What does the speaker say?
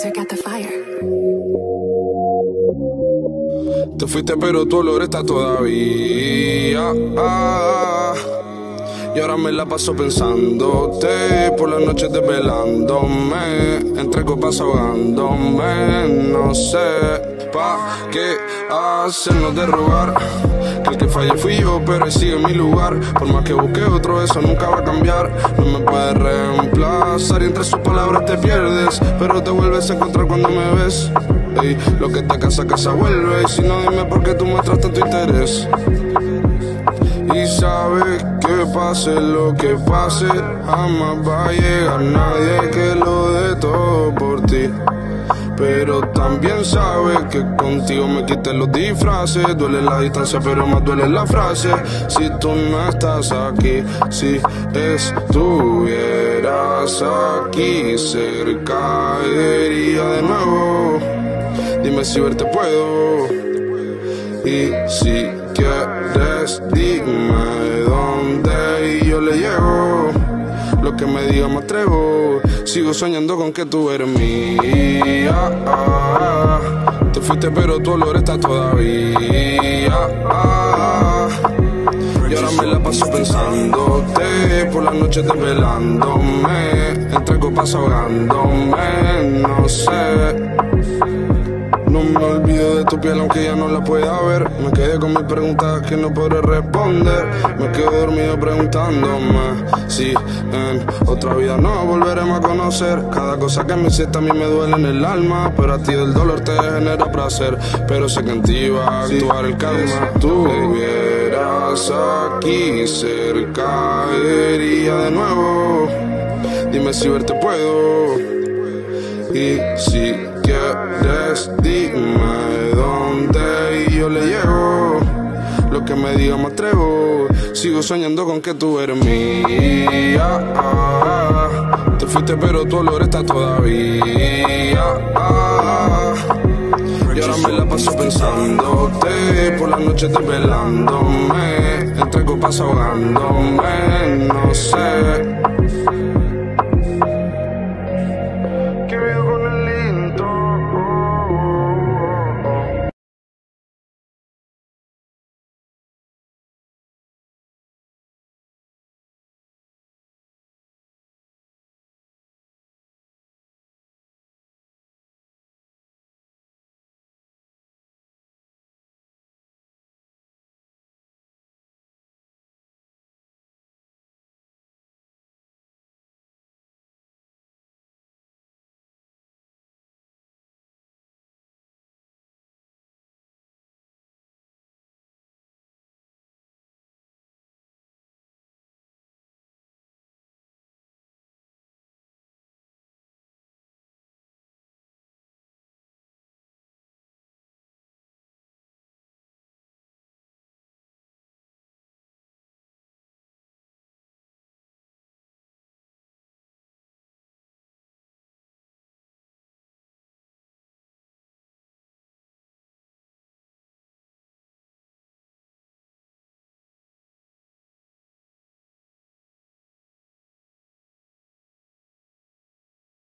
the fire. Te fuiste pero tu olor está todavía. Ah, y ahora me la paso pensándote por las noches desvelándome, entre copas ahogándome, no sé pa' qué hacernos de rogar. Que el que falle fui yo, pero sigue mi lugar. Por más que busque otro, eso nunca va a cambiar. No me puedes reemplazar y entre sus palabras te pierdes, pero te vuelves a encontrar cuando me ves. Ey, lo que te casa, casa vuelve. Y si no, dime por qué tú muestras tanto interés. Y sabes que pase lo que pase, jamás va a llegar nadie que lo dé todo por ti. Pero también sabes que contigo me quité los disfraces. Duele la distancia, pero más duele la frase. Si tú no estás aquí, si estuvieras aquí cerca, iría de nuevo. Dime si verte puedo. Y si quieres, dime Que me diga me atrevo. Sigo soñando con que tú eres mía. Te fuiste, pero tu olor está todavía. Y ahora me la paso pensándote por las noches desvelándome, entre copas ahogándome, no sé. Me olvido de tu piel aunque ya no la pueda ver. Me quedé con mis preguntas que no podré responder. Me quedo dormido preguntándome si en otra vida no volveremos a conocer. Cada cosa que me hiciste a mí me duele en el alma. Pero a ti del dolor te genera placer. Pero sé que en ti va a actuar el calma. Tú estuvieras aquí cerca, iría de nuevo. Dime si verte puedo. Y si quieres, dime dónde y yo le llevo. Lo que me diga me atrevo. Sigo soñando con que tú eres mía. Te fuiste, pero tu olor está todavía. Y ahora me la paso pensándote por las noches desvelándome, entre copas ahogándome, no sé.